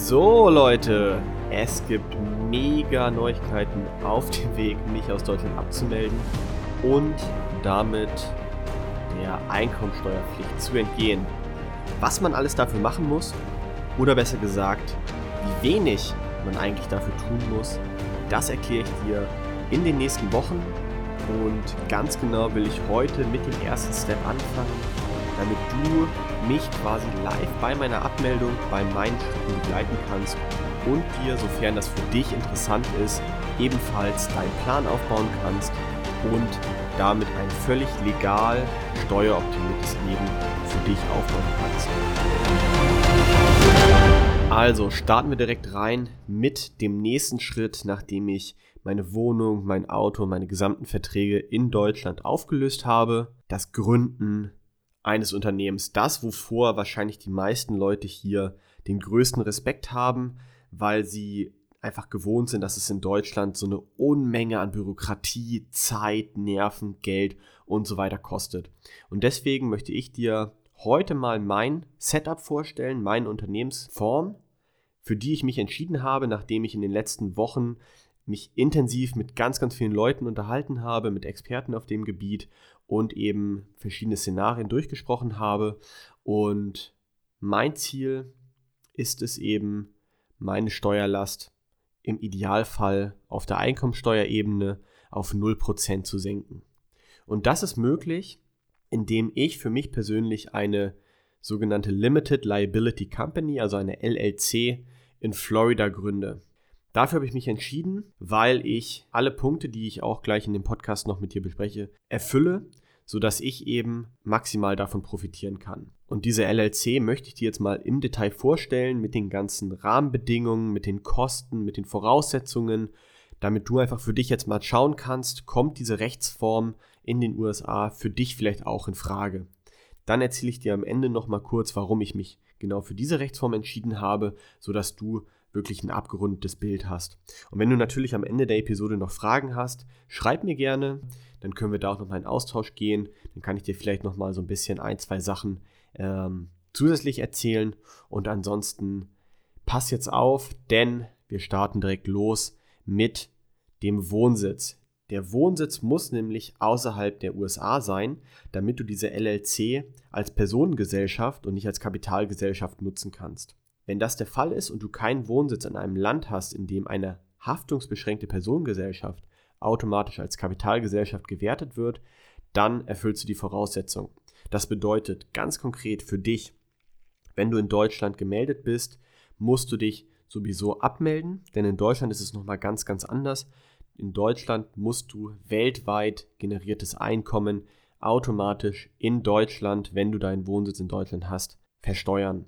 So Leute, es gibt mega Neuigkeiten auf dem Weg, mich aus Deutschland abzumelden und damit der Einkommensteuerpflicht zu entgehen. Was man alles dafür machen muss, oder besser gesagt, wie wenig man eigentlich dafür tun muss, das erkläre ich dir in den nächsten Wochen und ganz genau will ich heute mit dem ersten Step anfangen, damit du mich quasi live bei meiner Abmeldung, bei meinen Schritten begleiten kannst und dir, sofern das für dich interessant ist, ebenfalls deinen Plan aufbauen kannst und damit ein völlig legal steueroptimiertes Leben für dich aufbauen kannst. Also starten wir direkt rein mit dem nächsten Schritt, nachdem ich meine Wohnung, mein Auto, meine gesamten Verträge in Deutschland aufgelöst habe. Das Gründen eines Unternehmens. Das, wovor wahrscheinlich die meisten Leute hier den größten Respekt haben, weil sie einfach gewohnt sind, dass es in Deutschland so eine Unmenge an Bürokratie, Zeit, Nerven, Geld und so weiter kostet. Und deswegen möchte ich dir heute mal mein Setup vorstellen, meine Unternehmensform, für die ich mich entschieden habe, nachdem ich in den letzten Wochen mich intensiv mit ganz, ganz vielen Leuten unterhalten habe, mit Experten auf dem Gebiet und eben verschiedene Szenarien durchgesprochen habe. Und mein Ziel ist es eben, meine Steuerlast im Idealfall auf der Einkommensteuerebene auf 0% zu senken. Und das ist möglich, indem ich für mich persönlich eine sogenannte Limited Liability Company, also eine LLC, in Florida gründe. Dafür habe ich mich entschieden, weil ich alle Punkte, die ich auch gleich in dem Podcast noch mit dir bespreche, erfülle, sodass ich eben maximal davon profitieren kann. Und diese LLC möchte ich dir jetzt mal im Detail vorstellen mit den ganzen Rahmenbedingungen, mit den Kosten, mit den Voraussetzungen, damit du einfach für dich jetzt mal schauen kannst, kommt diese Rechtsform in den USA für dich vielleicht auch in Frage. Dann erzähle ich dir am Ende nochmal kurz, warum ich mich genau für diese Rechtsform entschieden habe, sodass du wirklich ein abgerundetes Bild hast. Und wenn du natürlich am Ende der Episode noch Fragen hast, schreib mir gerne, dann können wir da auch nochmal in Austausch gehen. Dann kann ich dir vielleicht nochmal so ein bisschen ein, zwei Sachen ähm, zusätzlich erzählen. Und ansonsten pass jetzt auf, denn wir starten direkt los mit dem Wohnsitz. Der Wohnsitz muss nämlich außerhalb der USA sein, damit du diese LLC als Personengesellschaft und nicht als Kapitalgesellschaft nutzen kannst. Wenn das der Fall ist und du keinen Wohnsitz in einem Land hast, in dem eine haftungsbeschränkte Personengesellschaft automatisch als Kapitalgesellschaft gewertet wird, dann erfüllst du die Voraussetzung. Das bedeutet ganz konkret für dich, wenn du in Deutschland gemeldet bist, musst du dich sowieso abmelden, denn in Deutschland ist es nochmal ganz, ganz anders. In Deutschland musst du weltweit generiertes Einkommen automatisch in Deutschland, wenn du deinen Wohnsitz in Deutschland hast, versteuern.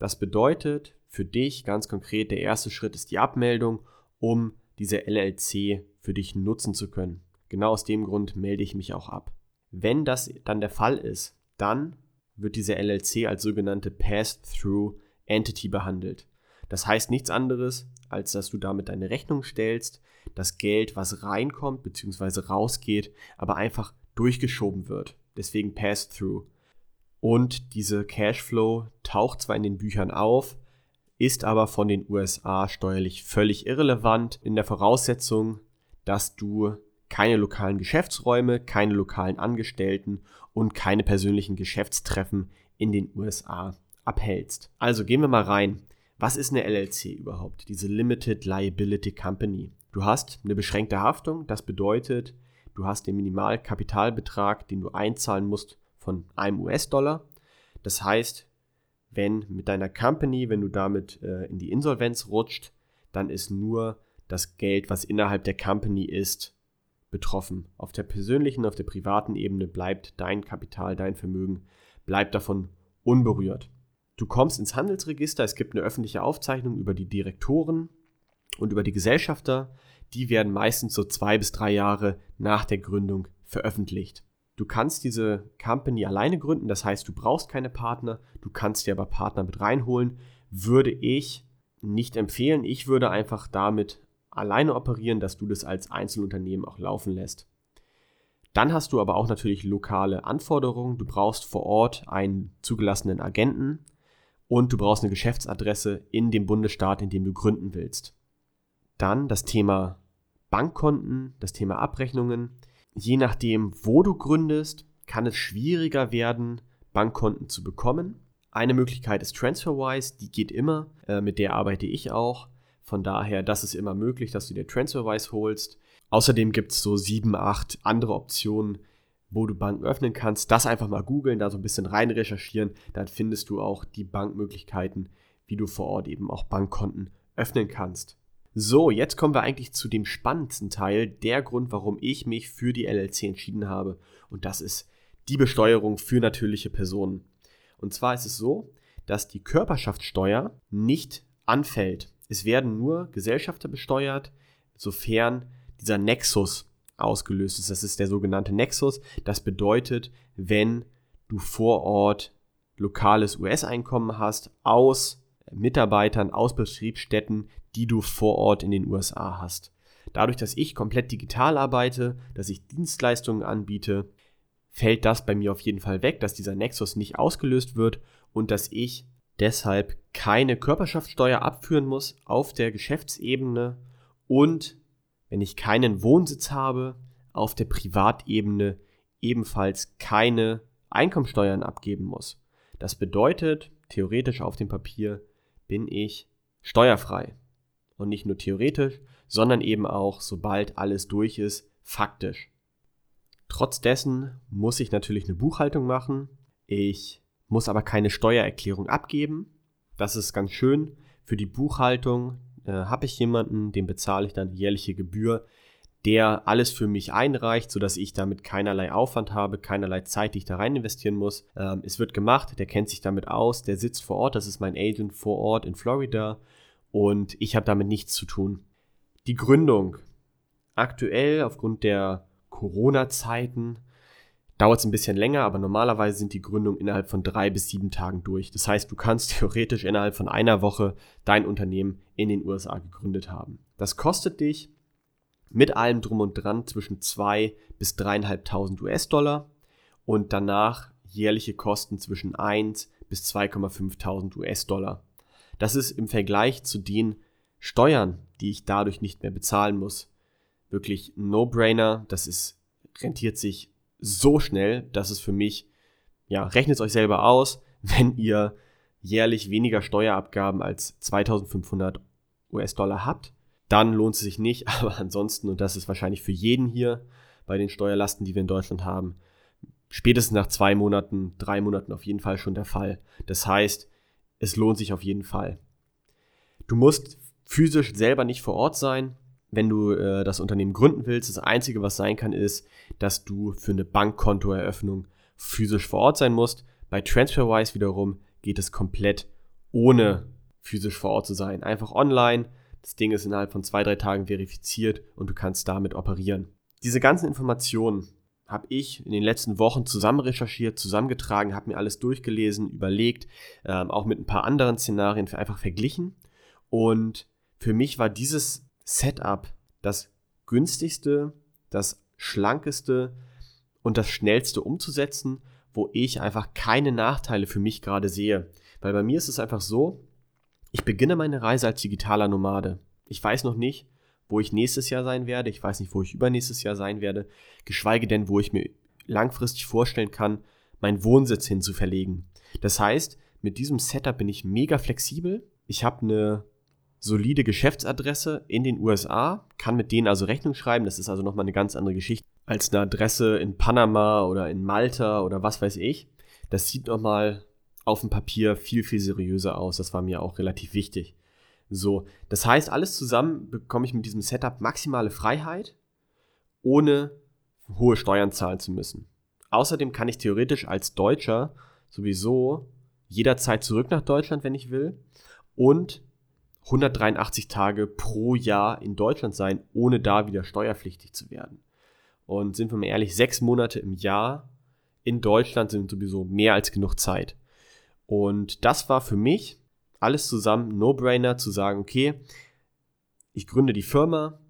Das bedeutet für dich ganz konkret, der erste Schritt ist die Abmeldung, um diese LLC für dich nutzen zu können. Genau aus dem Grund melde ich mich auch ab. Wenn das dann der Fall ist, dann wird diese LLC als sogenannte Pass-Through Entity behandelt. Das heißt nichts anderes, als dass du damit deine Rechnung stellst, das Geld, was reinkommt bzw. rausgeht, aber einfach durchgeschoben wird. Deswegen Pass-Through. Und diese Cashflow taucht zwar in den Büchern auf, ist aber von den USA steuerlich völlig irrelevant in der Voraussetzung, dass du keine lokalen Geschäftsräume, keine lokalen Angestellten und keine persönlichen Geschäftstreffen in den USA abhältst. Also gehen wir mal rein. Was ist eine LLC überhaupt? Diese Limited Liability Company. Du hast eine beschränkte Haftung, das bedeutet, du hast den Minimalkapitalbetrag, den du einzahlen musst, von einem US-Dollar. Das heißt, wenn mit deiner Company, wenn du damit äh, in die Insolvenz rutscht, dann ist nur das Geld, was innerhalb der Company ist, betroffen. Auf der persönlichen, auf der privaten Ebene bleibt dein Kapital, dein Vermögen, bleibt davon unberührt. Du kommst ins Handelsregister, es gibt eine öffentliche Aufzeichnung über die Direktoren und über die Gesellschafter. Die werden meistens so zwei bis drei Jahre nach der Gründung veröffentlicht. Du kannst diese Company alleine gründen, das heißt, du brauchst keine Partner, du kannst dir aber Partner mit reinholen. Würde ich nicht empfehlen. Ich würde einfach damit alleine operieren, dass du das als Einzelunternehmen auch laufen lässt. Dann hast du aber auch natürlich lokale Anforderungen. Du brauchst vor Ort einen zugelassenen Agenten und du brauchst eine Geschäftsadresse in dem Bundesstaat, in dem du gründen willst. Dann das Thema Bankkonten, das Thema Abrechnungen. Je nachdem, wo du gründest, kann es schwieriger werden, Bankkonten zu bekommen. Eine Möglichkeit ist TransferWise, die geht immer, äh, mit der arbeite ich auch. Von daher, das ist immer möglich, dass du dir TransferWise holst. Außerdem gibt es so sieben, acht andere Optionen, wo du Banken öffnen kannst. Das einfach mal googeln, da so ein bisschen rein recherchieren. Dann findest du auch die Bankmöglichkeiten, wie du vor Ort eben auch Bankkonten öffnen kannst. So, jetzt kommen wir eigentlich zu dem spannendsten Teil, der Grund, warum ich mich für die LLC entschieden habe. Und das ist die Besteuerung für natürliche Personen. Und zwar ist es so, dass die Körperschaftssteuer nicht anfällt. Es werden nur Gesellschafter besteuert, sofern dieser Nexus ausgelöst ist. Das ist der sogenannte Nexus. Das bedeutet, wenn du vor Ort lokales US-Einkommen hast aus Mitarbeitern, aus Betriebsstätten, die du vor Ort in den USA hast. Dadurch, dass ich komplett digital arbeite, dass ich Dienstleistungen anbiete, fällt das bei mir auf jeden Fall weg, dass dieser Nexus nicht ausgelöst wird und dass ich deshalb keine Körperschaftssteuer abführen muss auf der Geschäftsebene und wenn ich keinen Wohnsitz habe, auf der Privatebene ebenfalls keine Einkommensteuern abgeben muss. Das bedeutet, theoretisch auf dem Papier bin ich steuerfrei. Und nicht nur theoretisch, sondern eben auch, sobald alles durch ist, faktisch. Trotz dessen muss ich natürlich eine Buchhaltung machen. Ich muss aber keine Steuererklärung abgeben. Das ist ganz schön. Für die Buchhaltung äh, habe ich jemanden, dem bezahle ich dann jährliche Gebühr, der alles für mich einreicht, sodass ich damit keinerlei Aufwand habe, keinerlei Zeit, die ich da rein investieren muss. Ähm, es wird gemacht, der kennt sich damit aus, der sitzt vor Ort, das ist mein Agent vor Ort in Florida und ich habe damit nichts zu tun. Die Gründung. Aktuell aufgrund der Corona-Zeiten dauert es ein bisschen länger, aber normalerweise sind die Gründungen innerhalb von drei bis sieben Tagen durch. Das heißt, du kannst theoretisch innerhalb von einer Woche dein Unternehmen in den USA gegründet haben. Das kostet dich mit allem drum und dran zwischen zwei bis dreieinhalbtausend US-Dollar und danach jährliche Kosten zwischen 1 bis 2,5.000 US-Dollar. Das ist im Vergleich zu den Steuern, die ich dadurch nicht mehr bezahlen muss, wirklich No-Brainer. Das ist, rentiert sich so schnell, dass es für mich, ja, rechnet es euch selber aus, wenn ihr jährlich weniger Steuerabgaben als 2500 US-Dollar habt, dann lohnt es sich nicht. Aber ansonsten, und das ist wahrscheinlich für jeden hier bei den Steuerlasten, die wir in Deutschland haben, spätestens nach zwei Monaten, drei Monaten auf jeden Fall schon der Fall. Das heißt, es lohnt sich auf jeden Fall. Du musst physisch selber nicht vor Ort sein wenn du äh, das Unternehmen gründen willst, das Einzige, was sein kann, ist, dass du für eine Bankkontoeröffnung physisch vor Ort sein musst. Bei TransferWise wiederum geht es komplett ohne physisch vor Ort zu sein. Einfach online. Das Ding ist innerhalb von zwei, drei Tagen verifiziert und du kannst damit operieren. Diese ganzen Informationen habe ich in den letzten Wochen zusammen recherchiert, zusammengetragen, habe mir alles durchgelesen, überlegt, ähm, auch mit ein paar anderen Szenarien einfach verglichen. Und für mich war dieses Setup das günstigste, das schlankeste und das schnellste umzusetzen, wo ich einfach keine Nachteile für mich gerade sehe. Weil bei mir ist es einfach so, ich beginne meine Reise als digitaler Nomade. Ich weiß noch nicht, wo ich nächstes Jahr sein werde. Ich weiß nicht, wo ich übernächstes Jahr sein werde. Geschweige denn, wo ich mir langfristig vorstellen kann, meinen Wohnsitz hinzuverlegen. Das heißt, mit diesem Setup bin ich mega flexibel. Ich habe eine solide Geschäftsadresse in den USA, kann mit denen also Rechnung schreiben. Das ist also nochmal eine ganz andere Geschichte als eine Adresse in Panama oder in Malta oder was weiß ich. Das sieht nochmal auf dem Papier viel, viel seriöser aus. Das war mir auch relativ wichtig. So, das heißt, alles zusammen bekomme ich mit diesem Setup maximale Freiheit, ohne hohe Steuern zahlen zu müssen. Außerdem kann ich theoretisch als Deutscher sowieso jederzeit zurück nach Deutschland, wenn ich will. Und 183 Tage pro Jahr in Deutschland sein, ohne da wieder steuerpflichtig zu werden. Und sind wir mal ehrlich, sechs Monate im Jahr in Deutschland sind sowieso mehr als genug Zeit. Und das war für mich alles zusammen No-Brainer zu sagen, okay, ich gründe die Firma.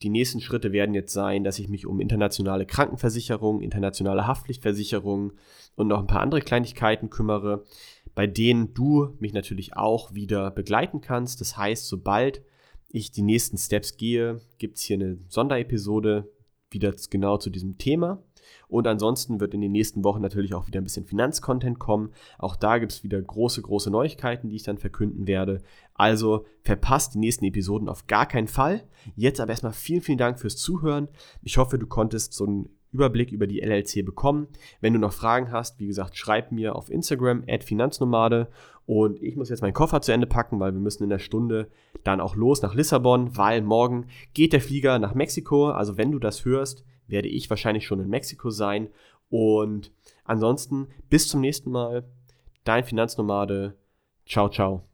Die nächsten Schritte werden jetzt sein, dass ich mich um internationale Krankenversicherung, internationale Haftpflichtversicherung und noch ein paar andere Kleinigkeiten kümmere. bei denen du mich natürlich auch wieder begleiten kannst. Das heißt, sobald ich die nächsten Steps gehe, gibt es hier eine Sonderepisode wieder genau zu diesem Thema. Und ansonsten wird in den nächsten Wochen natürlich auch wieder ein bisschen Finanzcontent kommen. Auch da gibt es wieder große, große Neuigkeiten, die ich dann verkünden werde. Also verpasst die nächsten Episoden auf gar keinen Fall. Jetzt aber erstmal vielen, vielen Dank fürs Zuhören. Ich hoffe, du konntest so einen Überblick über die LLC bekommen. Wenn du noch Fragen hast, wie gesagt, schreib mir auf Instagram Finanznomade und ich muss jetzt meinen Koffer zu Ende packen, weil wir müssen in der Stunde dann auch los nach Lissabon, weil morgen geht der Flieger nach Mexiko. Also wenn du das hörst, werde ich wahrscheinlich schon in Mexiko sein. Und ansonsten bis zum nächsten Mal. Dein Finanznomade. Ciao, ciao.